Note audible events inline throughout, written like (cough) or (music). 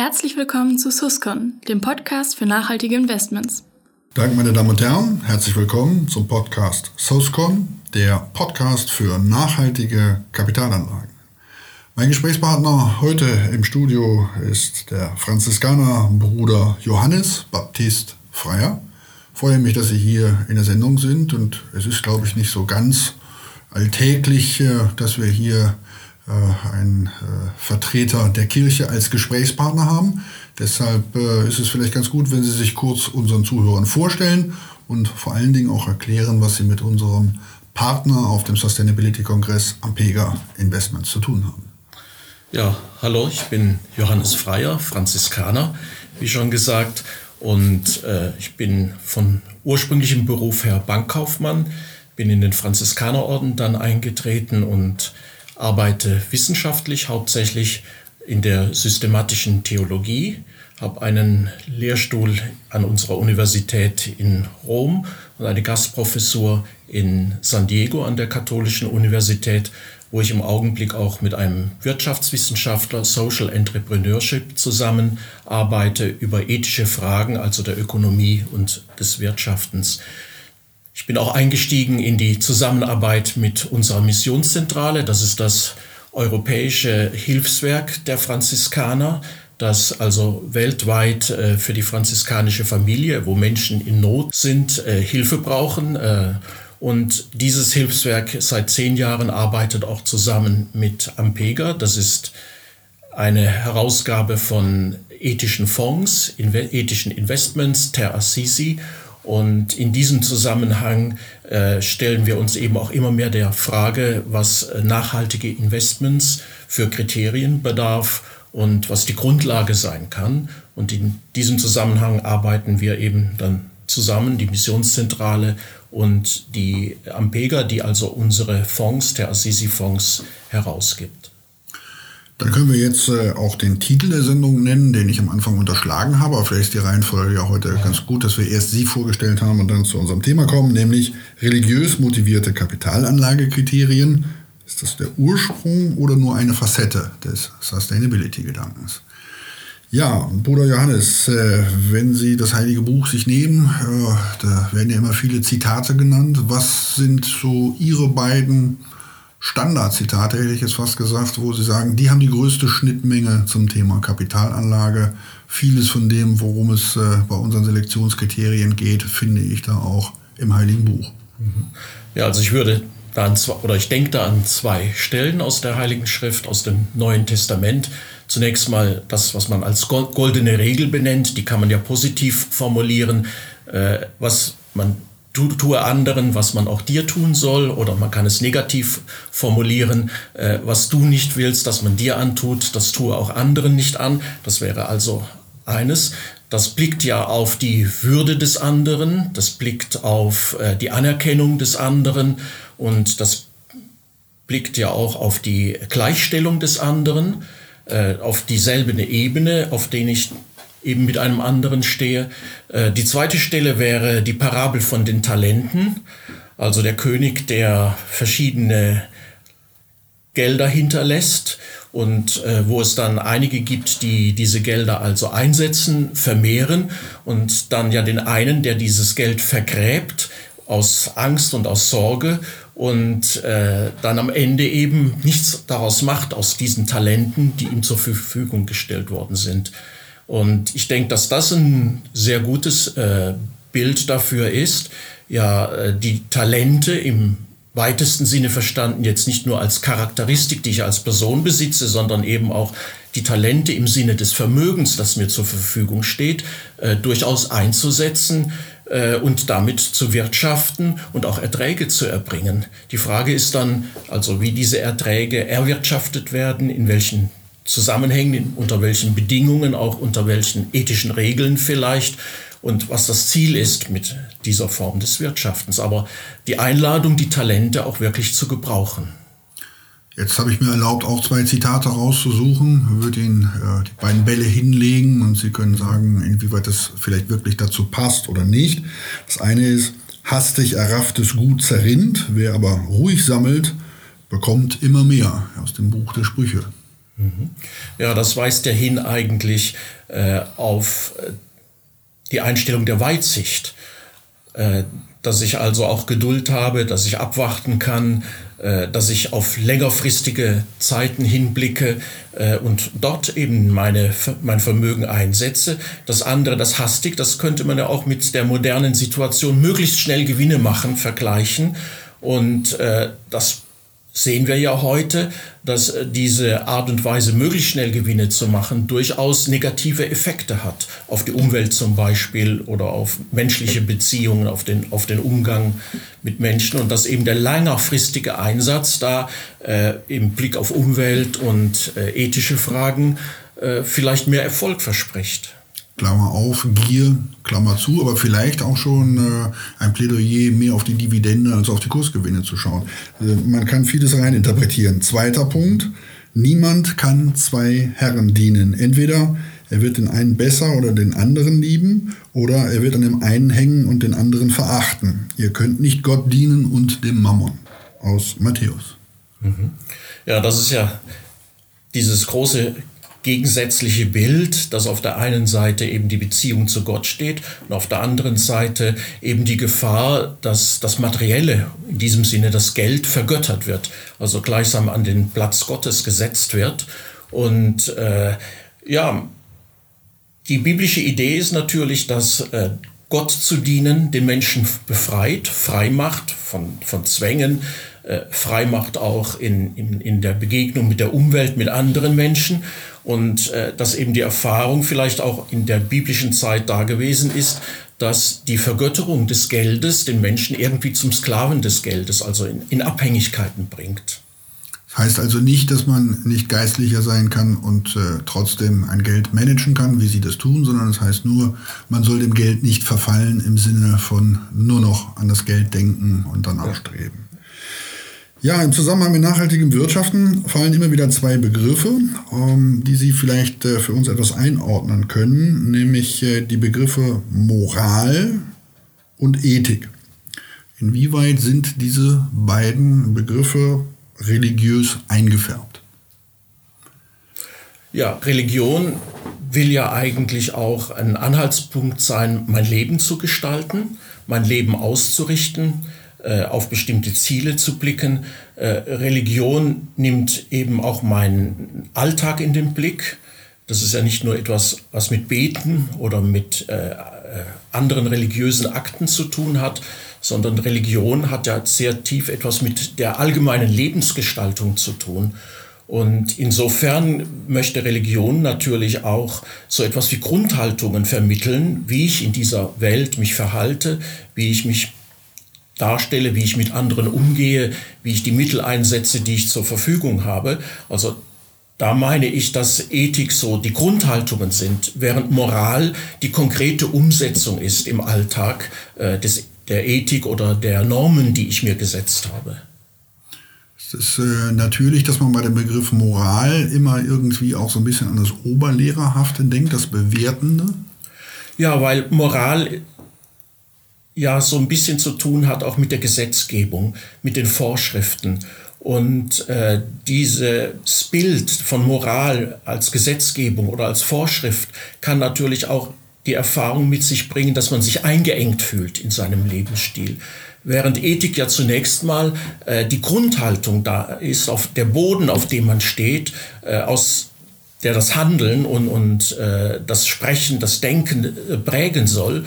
Herzlich willkommen zu Suscon, dem Podcast für nachhaltige Investments. Danke, meine Damen und Herren. Herzlich willkommen zum Podcast Suscon, der Podcast für nachhaltige Kapitalanlagen. Mein Gesprächspartner heute im Studio ist der Franziskaner Bruder Johannes Baptist Freier. Ich freue mich, dass Sie hier in der Sendung sind und es ist, glaube ich, nicht so ganz alltäglich, äh, dass wir hier einen äh, Vertreter der Kirche als Gesprächspartner haben. Deshalb äh, ist es vielleicht ganz gut, wenn Sie sich kurz unseren Zuhörern vorstellen und vor allen Dingen auch erklären, was Sie mit unserem Partner auf dem Sustainability-Kongress Ampega Investments zu tun haben. Ja, hallo, ich bin Johannes Freier, Franziskaner, wie schon gesagt, und äh, ich bin von ursprünglichem Beruf her Bankkaufmann, bin in den Franziskanerorden dann eingetreten und arbeite wissenschaftlich hauptsächlich in der systematischen Theologie, habe einen Lehrstuhl an unserer Universität in Rom und eine Gastprofessur in San Diego an der Katholischen Universität, wo ich im Augenblick auch mit einem Wirtschaftswissenschaftler Social Entrepreneurship zusammenarbeite über ethische Fragen, also der Ökonomie und des Wirtschaftens. Ich bin auch eingestiegen in die Zusammenarbeit mit unserer Missionszentrale. Das ist das europäische Hilfswerk der Franziskaner, das also weltweit äh, für die franziskanische Familie, wo Menschen in Not sind, äh, Hilfe brauchen. Äh, und dieses Hilfswerk seit zehn Jahren arbeitet auch zusammen mit Ampega. Das ist eine Herausgabe von ethischen Fonds, ethischen Investments, Ter Assisi und in diesem Zusammenhang äh, stellen wir uns eben auch immer mehr der Frage, was äh, nachhaltige Investments für Kriterien bedarf und was die Grundlage sein kann. Und in diesem Zusammenhang arbeiten wir eben dann zusammen, die Missionszentrale und die Ampega, die also unsere Fonds, der Assisi-Fonds, herausgibt. Dann können wir jetzt äh, auch den Titel der Sendung nennen, den ich am Anfang unterschlagen habe. Aber vielleicht ist die Reihenfolge ja heute ganz gut, dass wir erst Sie vorgestellt haben und dann zu unserem Thema kommen, nämlich religiös motivierte Kapitalanlagekriterien. Ist das der Ursprung oder nur eine Facette des Sustainability-Gedankens? Ja, Bruder Johannes, äh, wenn Sie das Heilige Buch sich nehmen, äh, da werden ja immer viele Zitate genannt. Was sind so Ihre beiden Standardzitate, hätte ich jetzt fast gesagt, wo Sie sagen, die haben die größte Schnittmenge zum Thema Kapitalanlage. Vieles von dem, worum es äh, bei unseren Selektionskriterien geht, finde ich da auch im Heiligen Buch. Ja, also ich würde da an zwei, oder ich denke da an zwei Stellen aus der Heiligen Schrift, aus dem Neuen Testament. Zunächst mal das, was man als goldene Regel benennt, die kann man ja positiv formulieren, äh, was man tu, tue anderen, was man auch dir tun soll, oder man kann es negativ formulieren, äh, was du nicht willst, dass man dir antut, das tue auch anderen nicht an. Das wäre also eines. Das blickt ja auf die Würde des anderen, das blickt auf äh, die Anerkennung des anderen und das blickt ja auch auf die Gleichstellung des anderen, äh, auf dieselbe Ebene, auf den ich eben mit einem anderen stehe. Äh, die zweite Stelle wäre die Parabel von den Talenten, also der König, der verschiedene Gelder hinterlässt und äh, wo es dann einige gibt, die diese Gelder also einsetzen, vermehren und dann ja den einen, der dieses Geld vergräbt aus Angst und aus Sorge und äh, dann am Ende eben nichts daraus macht aus diesen Talenten, die ihm zur Verfügung gestellt worden sind. Und ich denke, dass das ein sehr gutes äh, Bild dafür ist, ja, äh, die Talente im weitesten Sinne verstanden, jetzt nicht nur als Charakteristik, die ich als Person besitze, sondern eben auch die Talente im Sinne des Vermögens, das mir zur Verfügung steht, äh, durchaus einzusetzen äh, und damit zu wirtschaften und auch Erträge zu erbringen. Die Frage ist dann also, wie diese Erträge erwirtschaftet werden, in welchen Zusammenhängen, unter welchen Bedingungen, auch unter welchen ethischen Regeln vielleicht und was das Ziel ist mit dieser Form des Wirtschaftens. Aber die Einladung, die Talente auch wirklich zu gebrauchen. Jetzt habe ich mir erlaubt, auch zwei Zitate rauszusuchen. Ich würde Ihnen äh, die beiden Bälle hinlegen und Sie können sagen, inwieweit das vielleicht wirklich dazu passt oder nicht. Das eine ist, hastig errafftes Gut zerrinnt, wer aber ruhig sammelt, bekommt immer mehr aus dem Buch der Sprüche. Mhm. Ja, das weist ja hin eigentlich äh, auf äh, die Einstellung der Weitsicht, äh, dass ich also auch Geduld habe, dass ich abwarten kann, äh, dass ich auf längerfristige Zeiten hinblicke äh, und dort eben meine, mein Vermögen einsetze. Das andere, das hastig, das könnte man ja auch mit der modernen Situation möglichst schnell Gewinne machen, vergleichen. Und äh, das sehen wir ja heute, dass äh, diese Art und Weise, möglichst schnell Gewinne zu machen, durchaus negative Effekte hat. Auf die Umwelt zum Beispiel oder auf menschliche Beziehungen, auf den, auf den Umgang mit Menschen. Und dass eben der längerfristige Einsatz da äh, im Blick auf Umwelt und äh, ethische Fragen äh, vielleicht mehr Erfolg verspricht. Klammer auf, Gier, Klammer zu, aber vielleicht auch schon äh, ein Plädoyer mehr auf die Dividende als auf die Kursgewinne zu schauen. Äh, man kann vieles reininterpretieren. Zweiter Punkt, niemand kann zwei Herren dienen. Entweder er wird den einen besser oder den anderen lieben oder er wird an dem einen hängen und den anderen verachten. Ihr könnt nicht Gott dienen und dem Mammon. Aus Matthäus. Mhm. Ja, das ist ja dieses große gegensätzliche Bild, dass auf der einen Seite eben die Beziehung zu Gott steht und auf der anderen Seite eben die Gefahr, dass das Materielle, in diesem Sinne das Geld, vergöttert wird, also gleichsam an den Platz Gottes gesetzt wird. Und äh, ja, die biblische Idee ist natürlich, dass äh, Gott zu dienen den Menschen befreit, frei macht von, von Zwängen, äh, frei macht auch in, in, in der Begegnung mit der Umwelt, mit anderen Menschen und äh, dass eben die Erfahrung vielleicht auch in der biblischen Zeit da gewesen ist, dass die Vergötterung des Geldes den Menschen irgendwie zum Sklaven des Geldes, also in, in Abhängigkeiten bringt. Das heißt also nicht, dass man nicht geistlicher sein kann und äh, trotzdem ein Geld managen kann, wie sie das tun, sondern es das heißt nur, man soll dem Geld nicht verfallen im Sinne von nur noch an das Geld denken und danach streben. Ja, im Zusammenhang mit nachhaltigem Wirtschaften fallen immer wieder zwei Begriffe, ähm, die Sie vielleicht äh, für uns etwas einordnen können, nämlich äh, die Begriffe Moral und Ethik. Inwieweit sind diese beiden Begriffe religiös eingefärbt? Ja, Religion will ja eigentlich auch ein Anhaltspunkt sein, mein Leben zu gestalten, mein Leben auszurichten auf bestimmte Ziele zu blicken. Äh, Religion nimmt eben auch meinen Alltag in den Blick. Das ist ja nicht nur etwas, was mit Beten oder mit äh, anderen religiösen Akten zu tun hat, sondern Religion hat ja sehr tief etwas mit der allgemeinen Lebensgestaltung zu tun. Und insofern möchte Religion natürlich auch so etwas wie Grundhaltungen vermitteln, wie ich in dieser Welt mich verhalte, wie ich mich darstelle, wie ich mit anderen umgehe, wie ich die Mittel einsetze, die ich zur Verfügung habe. Also da meine ich, dass Ethik so die Grundhaltungen sind, während Moral die konkrete Umsetzung ist im Alltag äh, des, der Ethik oder der Normen, die ich mir gesetzt habe. Es ist äh, natürlich, dass man bei dem Begriff Moral immer irgendwie auch so ein bisschen an das Oberlehrerhafte denkt, das Bewertende. Ja, weil Moral ja so ein bisschen zu tun hat auch mit der Gesetzgebung, mit den Vorschriften. Und äh, dieses Bild von Moral als Gesetzgebung oder als Vorschrift kann natürlich auch die Erfahrung mit sich bringen, dass man sich eingeengt fühlt in seinem Lebensstil. Während Ethik ja zunächst mal äh, die Grundhaltung da ist, auf der Boden, auf dem man steht, äh, aus der das Handeln und, und äh, das Sprechen, das Denken äh, prägen soll.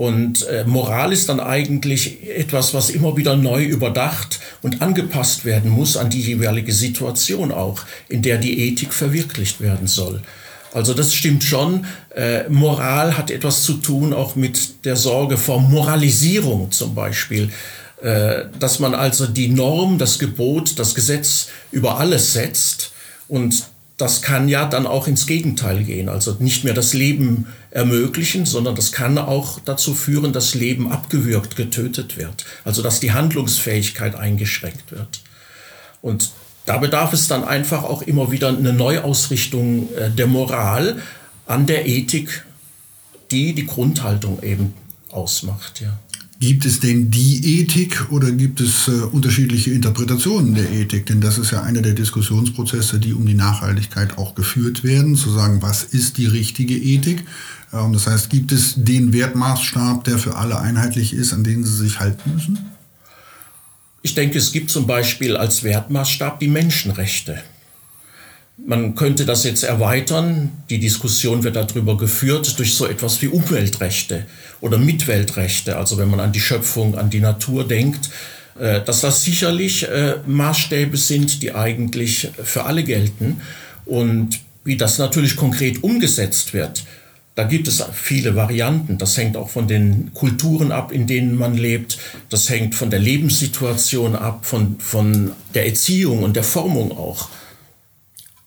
Und äh, Moral ist dann eigentlich etwas, was immer wieder neu überdacht und angepasst werden muss an die jeweilige Situation auch, in der die Ethik verwirklicht werden soll. Also das stimmt schon. Äh, Moral hat etwas zu tun auch mit der Sorge vor Moralisierung zum Beispiel. Äh, dass man also die Norm, das Gebot, das Gesetz über alles setzt und das kann ja dann auch ins Gegenteil gehen. Also nicht mehr das Leben ermöglichen, sondern das kann auch dazu führen, dass Leben abgewürgt, getötet wird. Also dass die Handlungsfähigkeit eingeschränkt wird. Und da bedarf es dann einfach auch immer wieder eine Neuausrichtung äh, der Moral an der Ethik, die die Grundhaltung eben ausmacht. Ja. Gibt es denn die Ethik oder gibt es äh, unterschiedliche Interpretationen der Ethik? Denn das ist ja einer der Diskussionsprozesse, die um die Nachhaltigkeit auch geführt werden, zu sagen, was ist die richtige Ethik? Ähm, das heißt, gibt es den Wertmaßstab, der für alle einheitlich ist, an den sie sich halten müssen? Ich denke, es gibt zum Beispiel als Wertmaßstab die Menschenrechte. Man könnte das jetzt erweitern. Die Diskussion wird darüber geführt durch so etwas wie Umweltrechte oder Mitweltrechte. Also wenn man an die Schöpfung, an die Natur denkt, äh, dass das sicherlich äh, Maßstäbe sind, die eigentlich für alle gelten. Und wie das natürlich konkret umgesetzt wird, da gibt es viele Varianten. Das hängt auch von den Kulturen ab, in denen man lebt. Das hängt von der Lebenssituation ab, von, von der Erziehung und der Formung auch.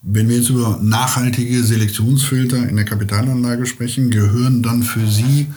Wenn wir jetzt über nachhaltige Selektionsfilter in der Kapitalanlage sprechen, gehören dann für Sie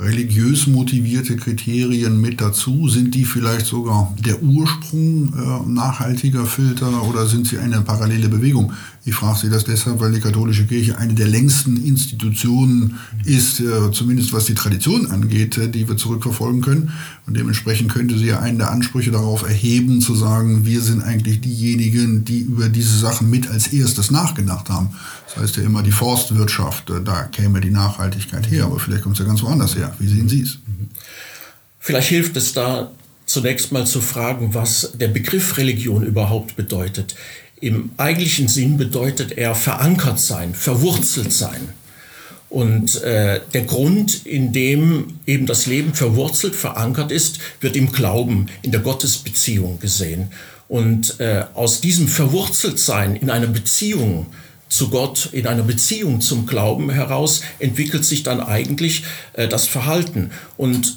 religiös motivierte Kriterien mit dazu? Sind die vielleicht sogar der Ursprung äh, nachhaltiger Filter oder sind sie eine parallele Bewegung? Ich frage Sie das deshalb, weil die katholische Kirche eine der längsten Institutionen ist, äh, zumindest was die Tradition angeht, äh, die wir zurückverfolgen können. Und dementsprechend könnte sie ja einen der Ansprüche darauf erheben, zu sagen, wir sind eigentlich diejenigen, die über diese Sachen mit als erstes nachgedacht haben. Das heißt ja immer die Forstwirtschaft, äh, da käme die Nachhaltigkeit her, aber vielleicht kommt es ja ganz woanders her. Wie sehen Sie es? Vielleicht hilft es da zunächst mal zu fragen, was der Begriff Religion überhaupt bedeutet. Im eigentlichen Sinn bedeutet er verankert sein, verwurzelt sein. Und äh, der Grund, in dem eben das Leben verwurzelt, verankert ist, wird im Glauben, in der Gottesbeziehung gesehen. Und äh, aus diesem Verwurzeltsein in einer Beziehung zu Gott, in einer Beziehung zum Glauben heraus, entwickelt sich dann eigentlich äh, das Verhalten. Und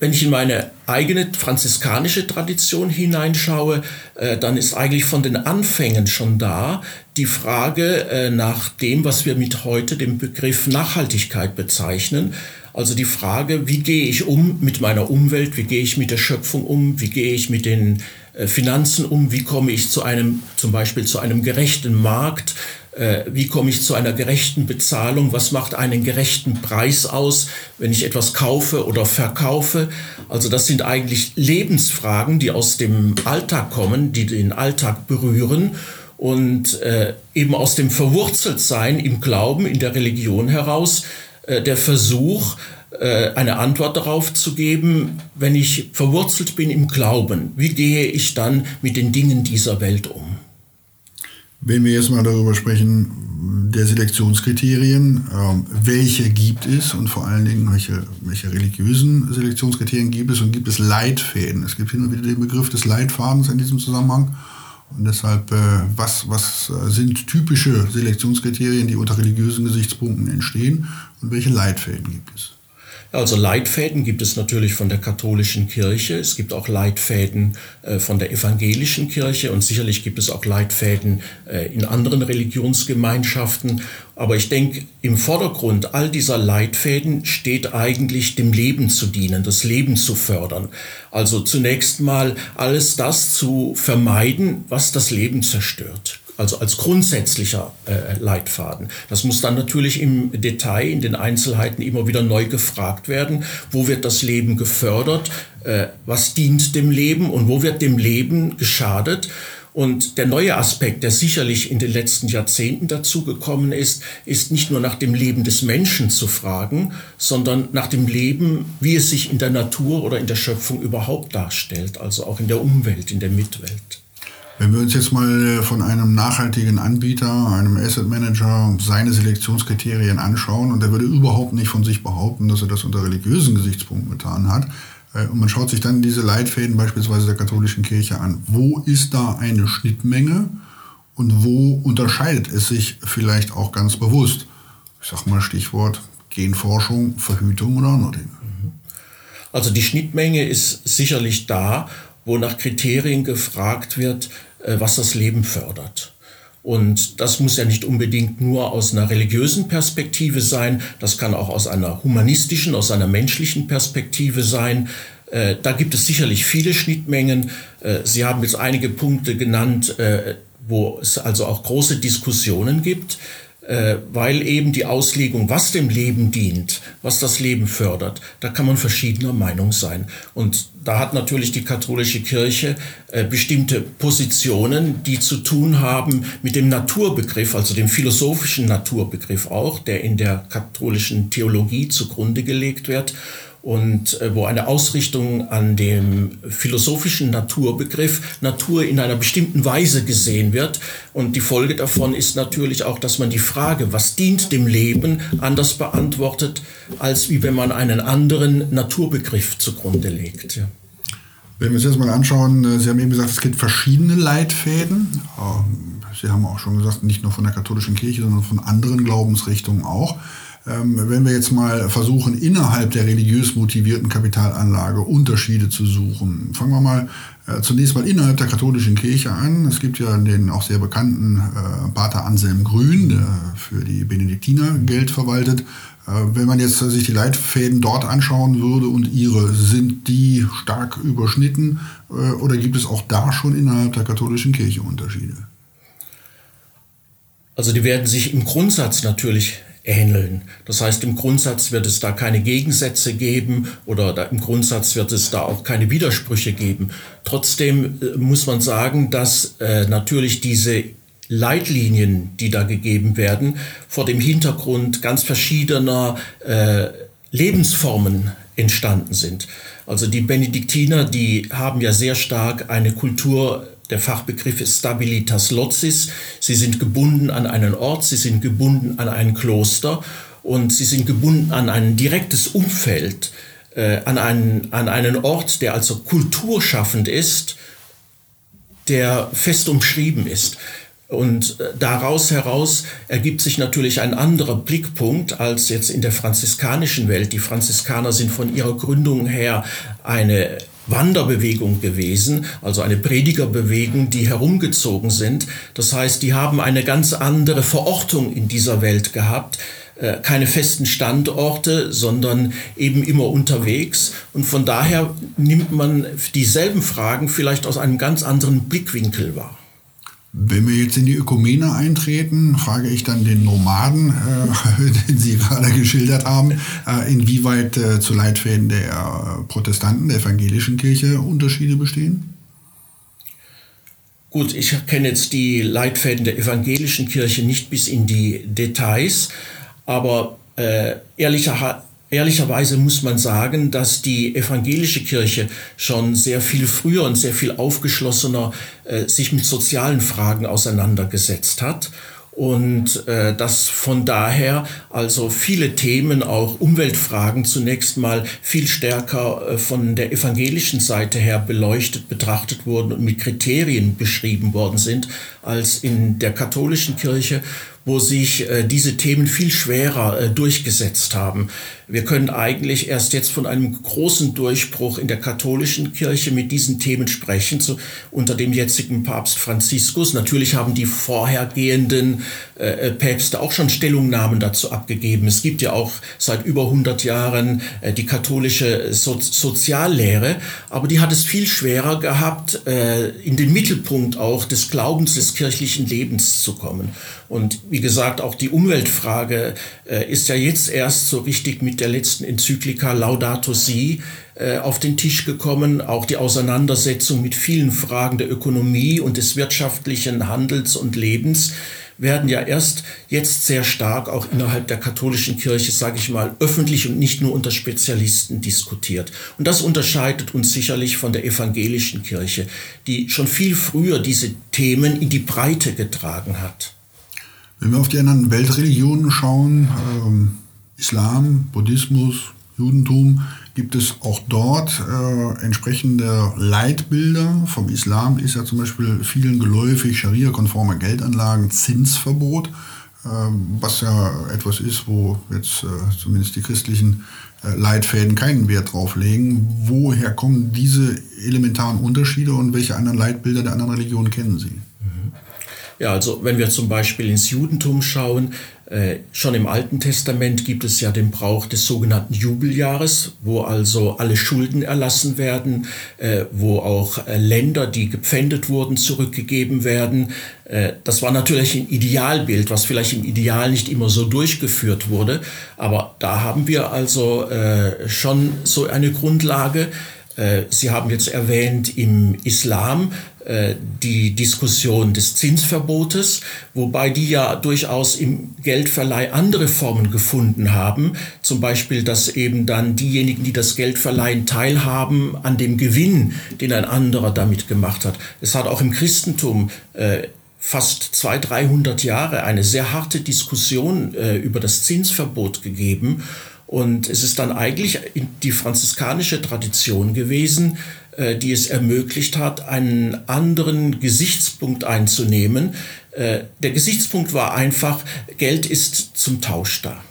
wenn ich in meine eigene franziskanische Tradition hineinschaue, äh, dann ist eigentlich von den Anfängen schon da die Frage äh, nach dem, was wir mit heute dem Begriff Nachhaltigkeit bezeichnen. Also die Frage, wie gehe ich um mit meiner Umwelt, wie gehe ich mit der Schöpfung um, wie gehe ich mit den Finanzen um, wie komme ich zu einem, zum Beispiel zu einem gerechten Markt, äh, wie komme ich zu einer gerechten Bezahlung, was macht einen gerechten Preis aus, wenn ich etwas kaufe oder verkaufe. Also das sind eigentlich Lebensfragen, die aus dem Alltag kommen, die den Alltag berühren und äh, eben aus dem Verwurzeltsein im Glauben, in der Religion heraus, äh, der Versuch, äh, eine Antwort darauf zu geben, wenn ich verwurzelt bin im Glauben, wie gehe ich dann mit den Dingen dieser Welt um? Wenn wir jetzt mal darüber sprechen, der Selektionskriterien, ähm, welche gibt es und vor allen Dingen, welche, welche religiösen Selektionskriterien gibt es und gibt es Leitfäden? Es gibt hin wieder den Begriff des Leitfadens in diesem Zusammenhang. Und deshalb, äh, was, was sind typische Selektionskriterien, die unter religiösen Gesichtspunkten entstehen und welche Leitfäden gibt es? Also Leitfäden gibt es natürlich von der katholischen Kirche, es gibt auch Leitfäden äh, von der evangelischen Kirche und sicherlich gibt es auch Leitfäden äh, in anderen Religionsgemeinschaften. Aber ich denke, im Vordergrund all dieser Leitfäden steht eigentlich dem Leben zu dienen, das Leben zu fördern. Also zunächst mal alles das zu vermeiden, was das Leben zerstört also als grundsätzlicher äh, Leitfaden. Das muss dann natürlich im Detail, in den Einzelheiten immer wieder neu gefragt werden. Wo wird das Leben gefördert? Äh, was dient dem Leben und wo wird dem Leben geschadet? Und der neue Aspekt, der sicherlich in den letzten Jahrzehnten dazugekommen ist, ist nicht nur nach dem Leben des Menschen zu fragen, sondern nach dem Leben, wie es sich in der Natur oder in der Schöpfung überhaupt darstellt, also auch in der Umwelt, in der Mitwelt. Wenn wir uns jetzt mal äh, von einem nachhaltigen Anbieter, einem Asset Manager, seine Selektionskriterien anschauen und der würde überhaupt nicht von sich behaupten, dass er das unter religiösen Gesichtspunkten getan hat, äh, und man schaut sich dann diese Leitfäden beispielsweise der katholischen Kirche an, wo ist da eine Schnittmenge und wo unterscheidet es sich vielleicht auch ganz bewusst? Ich sag mal Stichwort Genforschung, Verhütung oder andere Dinge. Also die Schnittmenge ist sicherlich da, wo nach Kriterien gefragt wird, was das Leben fördert. Und das muss ja nicht unbedingt nur aus einer religiösen Perspektive sein, das kann auch aus einer humanistischen, aus einer menschlichen Perspektive sein. Äh, da gibt es sicherlich viele Schnittmengen. Äh, Sie haben jetzt einige Punkte genannt, wo es also auch große Diskussionen gibt. Äh, weil eben die Auslegung, was dem Leben dient, was das Leben fördert, da kann man verschiedener Meinung sein. Und da hat natürlich die katholische Kirche äh, bestimmte Positionen, die zu tun haben mit dem Naturbegriff, also dem philosophischen Naturbegriff auch, der in der katholischen Theologie zugrunde gelegt wird und äh, wo eine Ausrichtung an dem philosophischen Naturbegriff Natur in einer bestimmten Weise gesehen wird. Und die Folge davon ist natürlich auch, dass man die Frage, was dient dem Leben, anders beantwortet, als wie wenn man einen anderen Naturbegriff zugrunde legt. Wenn wir uns jetzt mal anschauen, äh, Sie haben eben gesagt, es gibt verschiedene Leitfäden. Ähm, Sie haben auch schon gesagt, nicht nur von der katholischen Kirche, sondern von anderen Glaubensrichtungen auch. Ähm, wenn wir jetzt mal versuchen, innerhalb der religiös motivierten Kapitalanlage Unterschiede zu suchen, fangen wir mal äh, zunächst mal innerhalb der katholischen Kirche an. Es gibt ja den auch sehr bekannten äh, Pater Anselm Grün, der für die Benediktiner Geld verwaltet. Äh, wenn man jetzt sich die Leitfäden dort anschauen würde und ihre, sind die stark überschnitten oder gibt es auch da schon innerhalb der katholischen Kirche Unterschiede? Also die werden sich im Grundsatz natürlich ähneln. Das heißt, im Grundsatz wird es da keine Gegensätze geben oder da, im Grundsatz wird es da auch keine Widersprüche geben. Trotzdem äh, muss man sagen, dass äh, natürlich diese Leitlinien, die da gegeben werden, vor dem Hintergrund ganz verschiedener äh, Lebensformen entstanden sind. Also die Benediktiner, die haben ja sehr stark eine Kultur der Fachbegriff ist Stabilitas Lotsis. Sie sind gebunden an einen Ort, sie sind gebunden an ein Kloster und sie sind gebunden an ein direktes Umfeld, äh, an, einen, an einen Ort, der also kulturschaffend ist, der fest umschrieben ist. Und äh, daraus heraus ergibt sich natürlich ein anderer Blickpunkt als jetzt in der franziskanischen Welt. Die Franziskaner sind von ihrer Gründung her eine Wanderbewegung gewesen, also eine Predigerbewegung, die herumgezogen sind. Das heißt, die haben eine ganz andere Verortung in dieser Welt gehabt, äh, keine festen Standorte, sondern eben immer unterwegs. Und von daher nimmt man dieselben Fragen vielleicht aus einem ganz anderen Blickwinkel wahr. Wenn wir jetzt in die Ökumene eintreten, frage ich dann den Nomaden, äh, (laughs) den Sie gerade geschildert haben, äh, inwieweit äh, zu Leitfäden der Protestanten, der evangelischen Kirche Unterschiede bestehen? Gut, ich kenne jetzt die Leitfäden der evangelischen Kirche nicht bis in die Details, aber äh, ehrlicher, Ehrlicherweise muss man sagen, dass die evangelische Kirche schon sehr viel früher und sehr viel aufgeschlossener äh, sich mit sozialen Fragen auseinandergesetzt hat und äh, dass von daher also viele Themen, auch Umweltfragen zunächst mal viel stärker äh, von der evangelischen Seite her beleuchtet, betrachtet wurden und mit Kriterien beschrieben worden sind als in der katholischen Kirche, wo sich äh, diese Themen viel schwerer äh, durchgesetzt haben. Wir können eigentlich erst jetzt von einem großen Durchbruch in der katholischen Kirche mit diesen Themen sprechen, zu, unter dem jetzigen Papst Franziskus. Natürlich haben die vorhergehenden äh, äh Päpste auch schon Stellungnahmen dazu abgegeben. Es gibt ja auch seit über 100 Jahren äh, die katholische so Soziallehre, aber die hat es viel schwerer gehabt, äh, in den Mittelpunkt auch des Glaubens des kirchlichen Lebens zu kommen. Und wie gesagt, auch die Umweltfrage äh, ist ja jetzt erst so richtig mit der letzten Enzyklika Laudato Si äh, auf den Tisch gekommen. Auch die Auseinandersetzung mit vielen Fragen der Ökonomie und des wirtschaftlichen Handels und Lebens werden ja erst jetzt sehr stark auch innerhalb der katholischen Kirche, sage ich mal, öffentlich und nicht nur unter Spezialisten diskutiert. Und das unterscheidet uns sicherlich von der evangelischen Kirche, die schon viel früher diese Themen in die Breite getragen hat. Wenn wir auf die anderen Weltreligionen schauen, ähm, Islam, Buddhismus, Judentum, gibt es auch dort äh, entsprechende Leitbilder. Vom Islam ist ja zum Beispiel vielen geläufig Scharia-konforme Geldanlagen Zinsverbot, äh, was ja etwas ist, wo jetzt äh, zumindest die christlichen äh, Leitfäden keinen Wert drauf legen. Woher kommen diese elementaren Unterschiede und welche anderen Leitbilder der anderen Religionen kennen Sie? Ja, also wenn wir zum Beispiel ins Judentum schauen, äh, schon im Alten Testament gibt es ja den Brauch des sogenannten Jubeljahres, wo also alle Schulden erlassen werden, äh, wo auch äh, Länder, die gepfändet wurden, zurückgegeben werden. Äh, das war natürlich ein Idealbild, was vielleicht im Ideal nicht immer so durchgeführt wurde, aber da haben wir also äh, schon so eine Grundlage. Äh, Sie haben jetzt erwähnt, im Islam die Diskussion des Zinsverbotes, wobei die ja durchaus im Geldverleih andere Formen gefunden haben. Zum Beispiel, dass eben dann diejenigen, die das Geld verleihen, teilhaben an dem Gewinn, den ein anderer damit gemacht hat. Es hat auch im Christentum äh, fast 200, 300 Jahre eine sehr harte Diskussion äh, über das Zinsverbot gegeben. Und es ist dann eigentlich die franziskanische Tradition gewesen, äh, die es ermöglicht hat, einen anderen Gesichtspunkt einzunehmen. Äh, der Gesichtspunkt war einfach, Geld ist zum Tausch da.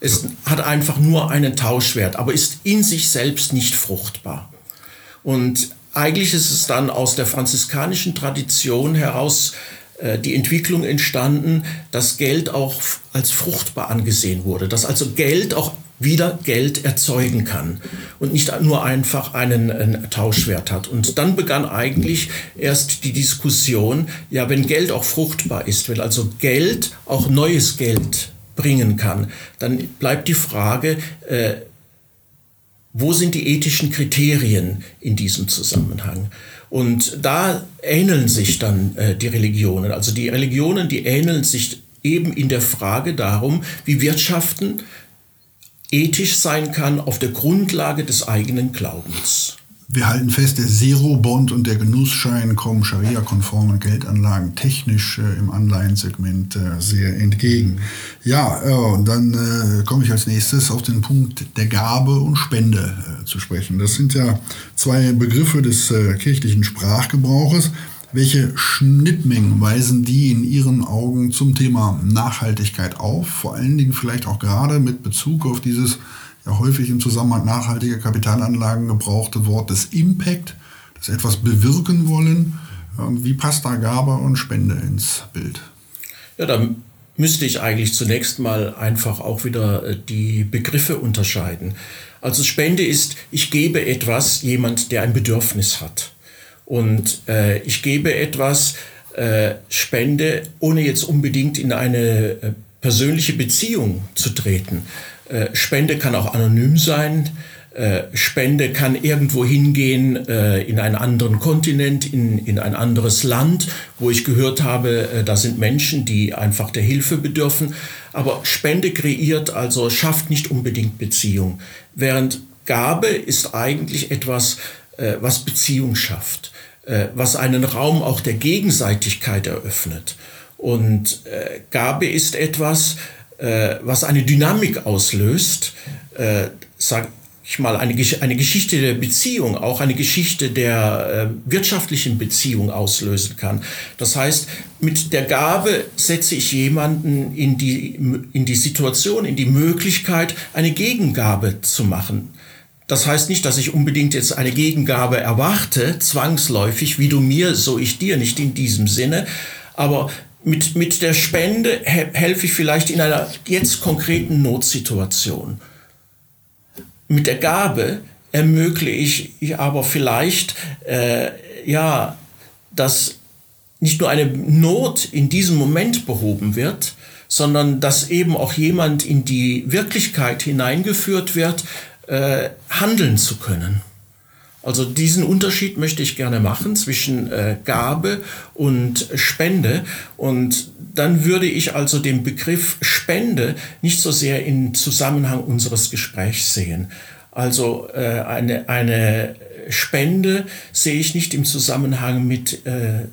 Es hat einfach nur einen Tauschwert, aber ist in sich selbst nicht fruchtbar. Und eigentlich ist es dann aus der franziskanischen Tradition heraus äh, die Entwicklung entstanden, dass Geld auch als fruchtbar angesehen wurde, dass also Geld auch wieder Geld erzeugen kann und nicht nur einfach einen, einen, Tauschwert hat. Und dann begann eigentlich erst die Diskussion, ja, wenn Geld auch fruchtbar ist, wenn also Geld auch neues Geld bringen kann, dann bleibt die Frage, äh, wo sind die ethischen Kriterien in diesem Zusammenhang? Und da ähneln sich dann äh, die Religionen. Also die Religionen, die ähneln sich eben in der Frage darum, wie Wirtschaften ethisch sein kann auf der Grundlage des eigenen Glaubens. Wir halten fest, der Zero-Bond und der Genussschein kommen Scharia-konformen Geldanlagen technisch äh, im Anleihensegment äh, sehr entgegen. Ja, äh, und dann äh, komme ich als nächstes auf den Punkt der Gabe und Spende äh, zu sprechen. Das sind ja zwei Begriffe des äh, kirchlichen Sprachgebrauches. Welche Schnittmengen weisen die in Ihren Augen zum Thema Nachhaltigkeit auf? Vor allen Dingen vielleicht auch gerade mit Bezug auf dieses ja häufig im Zusammenhang nachhaltiger Kapitalanlagen gebrauchte Wort des Impact, das etwas bewirken wollen. Wie passt da Gabe und Spende ins Bild? Ja, da müsste ich eigentlich zunächst mal einfach auch wieder äh, die Begriffe unterscheiden. Also Spende ist, ich gebe etwas jemand, der ein Bedürfnis hat. Und äh, ich gebe etwas, äh, spende, ohne jetzt unbedingt in eine äh, persönliche Beziehung zu treten. Äh, spende kann auch anonym sein. Äh, Spende kann irgendwo hingehen äh, in einen anderen Kontinent, in, in ein anderes Land, wo ich gehört habe, äh, da sind Menschen, die einfach der Hilfe bedürfen. Aber Spende kreiert also, schafft nicht unbedingt Beziehung. Während Gabe ist eigentlich etwas, was Beziehung schafft. Äh, was einen Raum auch der Gegenseitigkeit eröffnet. Und äh, Gabe ist etwas, äh, was eine Dynamik auslöst, äh, sag ich mal, eine, eine Geschichte der Beziehung, auch eine Geschichte der äh, wirtschaftlichen Beziehung auslösen kann. Das heißt, mit der Gabe setze ich jemanden in die, in die Situation, in die Möglichkeit, eine Gegengabe zu machen. Das heißt nicht, dass ich unbedingt jetzt eine Gegengabe erwarte, zwangsläufig, wie du mir, so ich dir, nicht in diesem Sinne. Aber mit, mit der Spende helfe ich vielleicht in einer jetzt konkreten Notsituation. Mit der Gabe ermögliche ich aber vielleicht, äh, ja, dass nicht nur eine Not in diesem Moment behoben wird, sondern dass eben auch jemand in die Wirklichkeit hineingeführt wird, äh, handeln zu können. Also diesen Unterschied möchte ich gerne machen zwischen äh, Gabe und Spende. Und dann würde ich also den Begriff Spende nicht so sehr im Zusammenhang unseres Gesprächs sehen. Also äh, eine, eine Spende sehe ich nicht im Zusammenhang mit äh,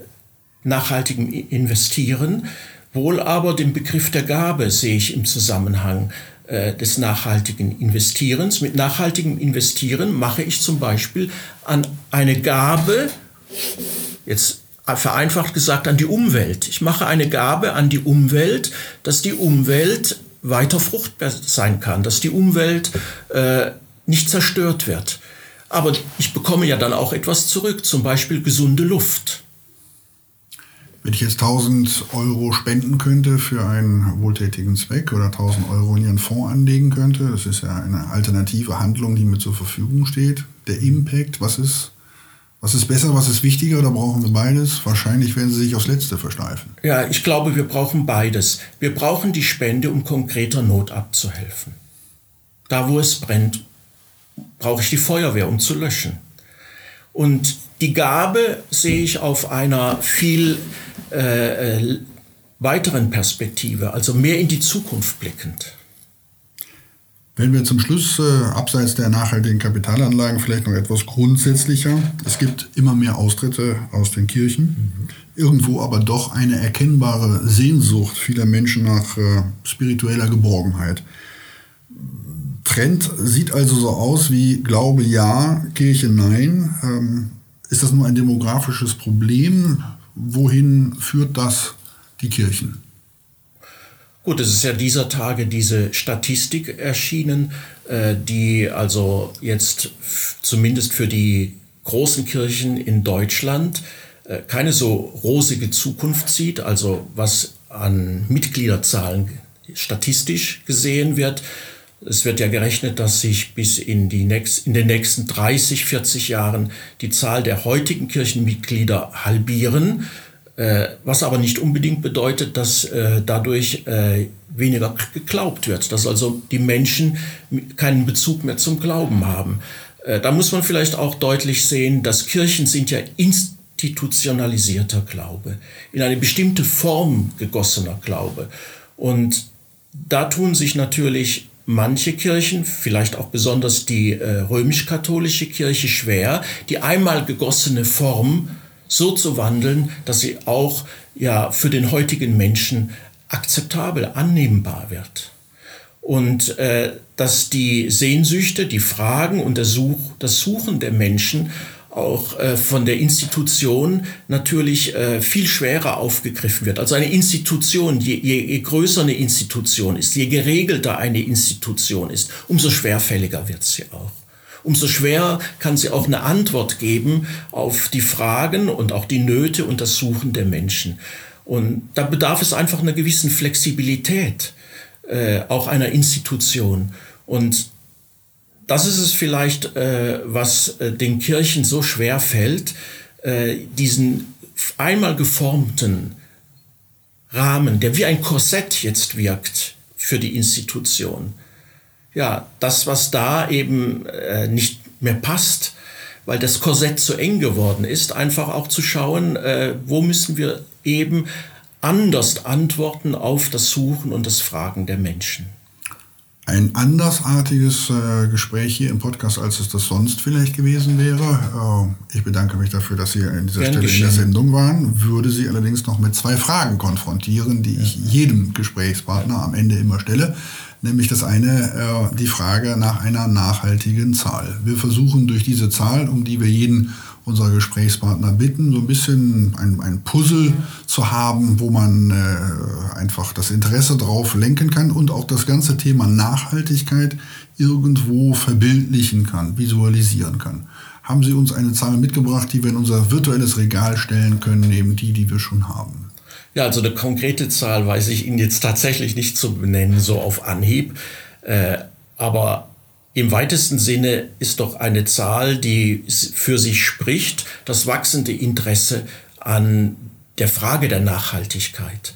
nachhaltigem Investieren, wohl aber den Begriff der Gabe sehe ich im Zusammenhang des nachhaltigen Investierens. Mit nachhaltigem Investieren mache ich zum Beispiel an eine Gabe, jetzt vereinfacht gesagt, an die Umwelt. Ich mache eine Gabe an die Umwelt, dass die Umwelt weiter fruchtbar sein kann, dass die Umwelt äh, nicht zerstört wird. Aber ich bekomme ja dann auch etwas zurück, zum Beispiel gesunde Luft. Wenn ich jetzt 1000 Euro spenden könnte für einen wohltätigen Zweck oder 1000 Euro in Ihren Fonds anlegen könnte, das ist ja eine alternative Handlung, die mir zur Verfügung steht. Der Impact, was ist, was ist besser, was ist wichtiger oder brauchen wir beides? Wahrscheinlich werden Sie sich aufs Letzte versteifen. Ja, ich glaube, wir brauchen beides. Wir brauchen die Spende, um konkreter Not abzuhelfen. Da, wo es brennt, brauche ich die Feuerwehr, um zu löschen. Und die Gabe sehe ich auf einer viel äh, äh, weiteren Perspektive, also mehr in die Zukunft blickend. Wenn wir zum Schluss äh, abseits der nachhaltigen Kapitalanlagen vielleicht noch etwas grundsätzlicher, es gibt immer mehr Austritte aus den Kirchen, mhm. irgendwo aber doch eine erkennbare Sehnsucht vieler Menschen nach äh, spiritueller Geborgenheit. Trend sieht also so aus wie Glaube ja, Kirche nein. Ähm, ist das nur ein demografisches Problem? Wohin führt das die Kirchen? Gut, es ist ja dieser Tage diese Statistik erschienen, äh, die also jetzt zumindest für die großen Kirchen in Deutschland äh, keine so rosige Zukunft sieht, also was an Mitgliederzahlen statistisch gesehen wird. Es wird ja gerechnet, dass sich bis in, die nächst, in den nächsten 30, 40 Jahren die Zahl der heutigen Kirchenmitglieder halbieren, äh, was aber nicht unbedingt bedeutet, dass äh, dadurch äh, weniger geglaubt wird, dass also die Menschen keinen Bezug mehr zum Glauben haben. Äh, da muss man vielleicht auch deutlich sehen, dass Kirchen sind ja institutionalisierter Glaube, in eine bestimmte Form gegossener Glaube. Und da tun sich natürlich manche Kirchen, vielleicht auch besonders die äh, römisch-katholische Kirche, schwer, die einmal gegossene Form so zu wandeln, dass sie auch ja für den heutigen Menschen akzeptabel, annehmbar wird. Und äh, dass die Sehnsüchte, die Fragen und der Such, das Suchen der Menschen auch äh, von der Institution natürlich äh, viel schwerer aufgegriffen wird. Also eine Institution, je, je, je größer eine Institution ist, je geregelter eine Institution ist, umso schwerfälliger wird sie auch. Umso schwerer kann sie auch eine Antwort geben auf die Fragen und auch die Nöte und das Suchen der Menschen. Und da bedarf es einfach einer gewissen Flexibilität, äh, auch einer Institution. Und das ist es vielleicht, äh, was äh, den Kirchen so schwer fällt, äh, diesen einmal geformten Rahmen, der wie ein Korsett jetzt wirkt für die Institution. Ja, das, was da eben äh, nicht mehr passt, weil das Korsett zu eng geworden ist, einfach auch zu schauen, äh, wo müssen wir eben anders antworten auf das Suchen und das Fragen der Menschen ein andersartiges äh, Gespräch hier im Podcast, als es das sonst vielleicht gewesen wäre. Äh, ich bedanke mich dafür, dass Sie an dieser Gern Stelle geschehen. in der Sendung waren, würde Sie allerdings noch mit zwei Fragen konfrontieren, die ja. ich jedem Gesprächspartner am Ende immer stelle. Nämlich das eine, äh, die Frage nach einer nachhaltigen Zahl. Wir versuchen durch diese Zahl, um die wir jeden unserer Gesprächspartner bitten, so ein bisschen ein, ein Puzzle zu haben, wo man äh, einfach das Interesse drauf lenken kann und auch das ganze Thema Nachhaltigkeit irgendwo verbildlichen kann, visualisieren kann. Haben Sie uns eine Zahl mitgebracht, die wir in unser virtuelles Regal stellen können, neben die, die wir schon haben? Ja, also eine konkrete Zahl weiß ich Ihnen jetzt tatsächlich nicht zu benennen, so auf Anhieb. Äh, aber im weitesten Sinne ist doch eine Zahl, die für sich spricht, das wachsende Interesse an der Frage der Nachhaltigkeit.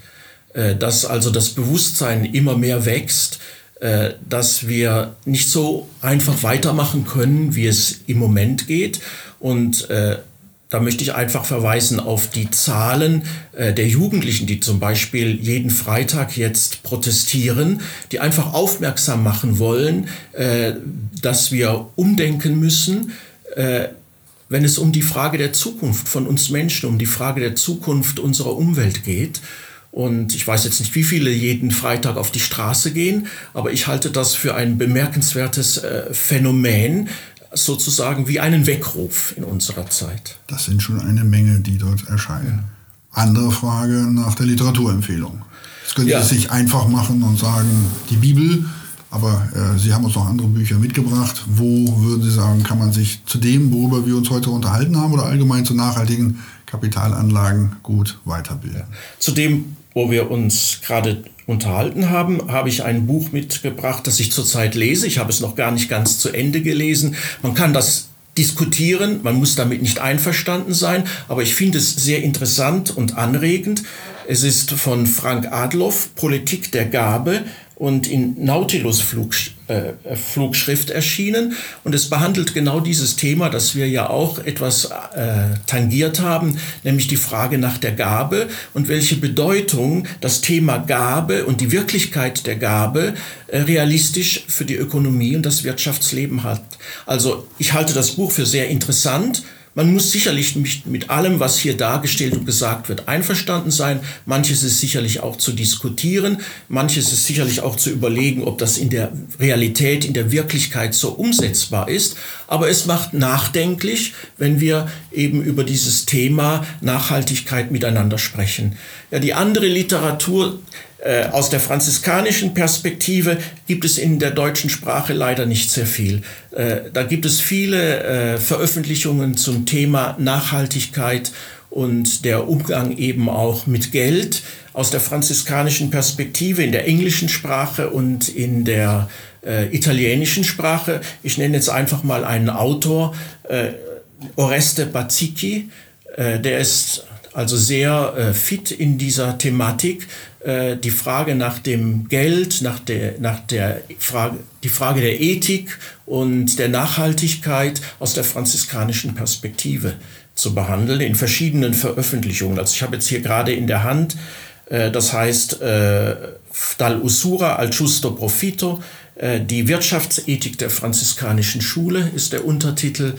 Äh, dass also das Bewusstsein immer mehr wächst, äh, dass wir nicht so einfach weitermachen können, wie es im Moment geht und äh, da möchte ich einfach verweisen auf die Zahlen äh, der Jugendlichen, die zum Beispiel jeden Freitag jetzt protestieren, die einfach aufmerksam machen wollen, äh, dass wir umdenken müssen, äh, wenn es um die Frage der Zukunft von uns Menschen, um die Frage der Zukunft unserer Umwelt geht. Und ich weiß jetzt nicht, wie viele jeden Freitag auf die Straße gehen, aber ich halte das für ein bemerkenswertes Phänomen, sozusagen wie einen Weckruf in unserer Zeit. Das sind schon eine Menge, die dort erscheinen. Ja. Andere Frage nach der Literaturempfehlung. Jetzt können ja. Sie es sich einfach machen und sagen, die Bibel, aber äh, Sie haben uns noch andere Bücher mitgebracht. Wo würden Sie sagen, kann man sich zu dem, worüber wir uns heute unterhalten haben oder allgemein zur nachhaltigen Kapitalanlagen gut weiterbilden. Zu dem, wo wir uns gerade unterhalten haben, habe ich ein Buch mitgebracht, das ich zurzeit lese. Ich habe es noch gar nicht ganz zu Ende gelesen. Man kann das diskutieren, man muss damit nicht einverstanden sein, aber ich finde es sehr interessant und anregend. Es ist von Frank Adloff, Politik der Gabe, und in Nautilus Flug, äh, Flugschrift erschienen. Und es behandelt genau dieses Thema, das wir ja auch etwas äh, tangiert haben, nämlich die Frage nach der Gabe und welche Bedeutung das Thema Gabe und die Wirklichkeit der Gabe äh, realistisch für die Ökonomie und das Wirtschaftsleben hat. Also ich halte das Buch für sehr interessant man muss sicherlich nicht mit allem, was hier dargestellt und gesagt wird, einverstanden sein. Manches ist sicherlich auch zu diskutieren. Manches ist sicherlich auch zu überlegen, ob das in der Realität, in der Wirklichkeit so umsetzbar ist. Aber es macht nachdenklich, wenn wir eben über dieses Thema Nachhaltigkeit miteinander sprechen. Ja, die andere Literatur aus der franziskanischen Perspektive gibt es in der deutschen Sprache leider nicht sehr viel. Äh, da gibt es viele äh, Veröffentlichungen zum Thema Nachhaltigkeit und der Umgang eben auch mit Geld aus der franziskanischen Perspektive in der englischen Sprache und in der äh, italienischen Sprache. Ich nenne jetzt einfach mal einen Autor, äh, Oreste Bazzichi, äh, der ist also sehr äh, fit in dieser Thematik. Äh, die Frage nach dem Geld, nach der, nach der Frage, die Frage der Ethik und der Nachhaltigkeit aus der franziskanischen Perspektive zu behandeln in verschiedenen Veröffentlichungen. Also ich habe jetzt hier gerade in der Hand, äh, das heißt äh, Dal Usura al Giusto Profito, äh, die Wirtschaftsethik der franziskanischen Schule ist der Untertitel.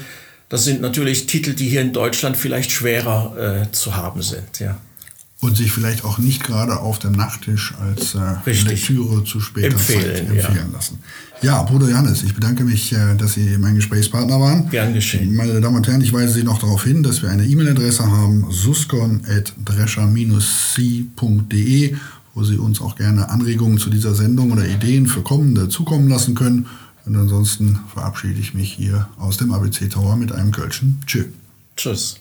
Das sind natürlich Titel, die hier in Deutschland vielleicht schwerer äh, zu haben sind. Ja. Und sich vielleicht auch nicht gerade auf dem Nachttisch als äh, Lektüre zu später empfehlen, Zeit empfehlen ja. lassen. Ja, Bruder Johannes, ich bedanke mich, äh, dass Sie mein Gesprächspartner waren. Gern geschehen. Meine Damen und Herren, ich weise Sie noch darauf hin, dass wir eine E-Mail-Adresse haben, suskon.drescher-c.de, wo Sie uns auch gerne Anregungen zu dieser Sendung oder Ideen für kommende zukommen lassen können. Und ansonsten verabschiede ich mich hier aus dem ABC Tower mit einem Kölschen. Tschö. Tschüss.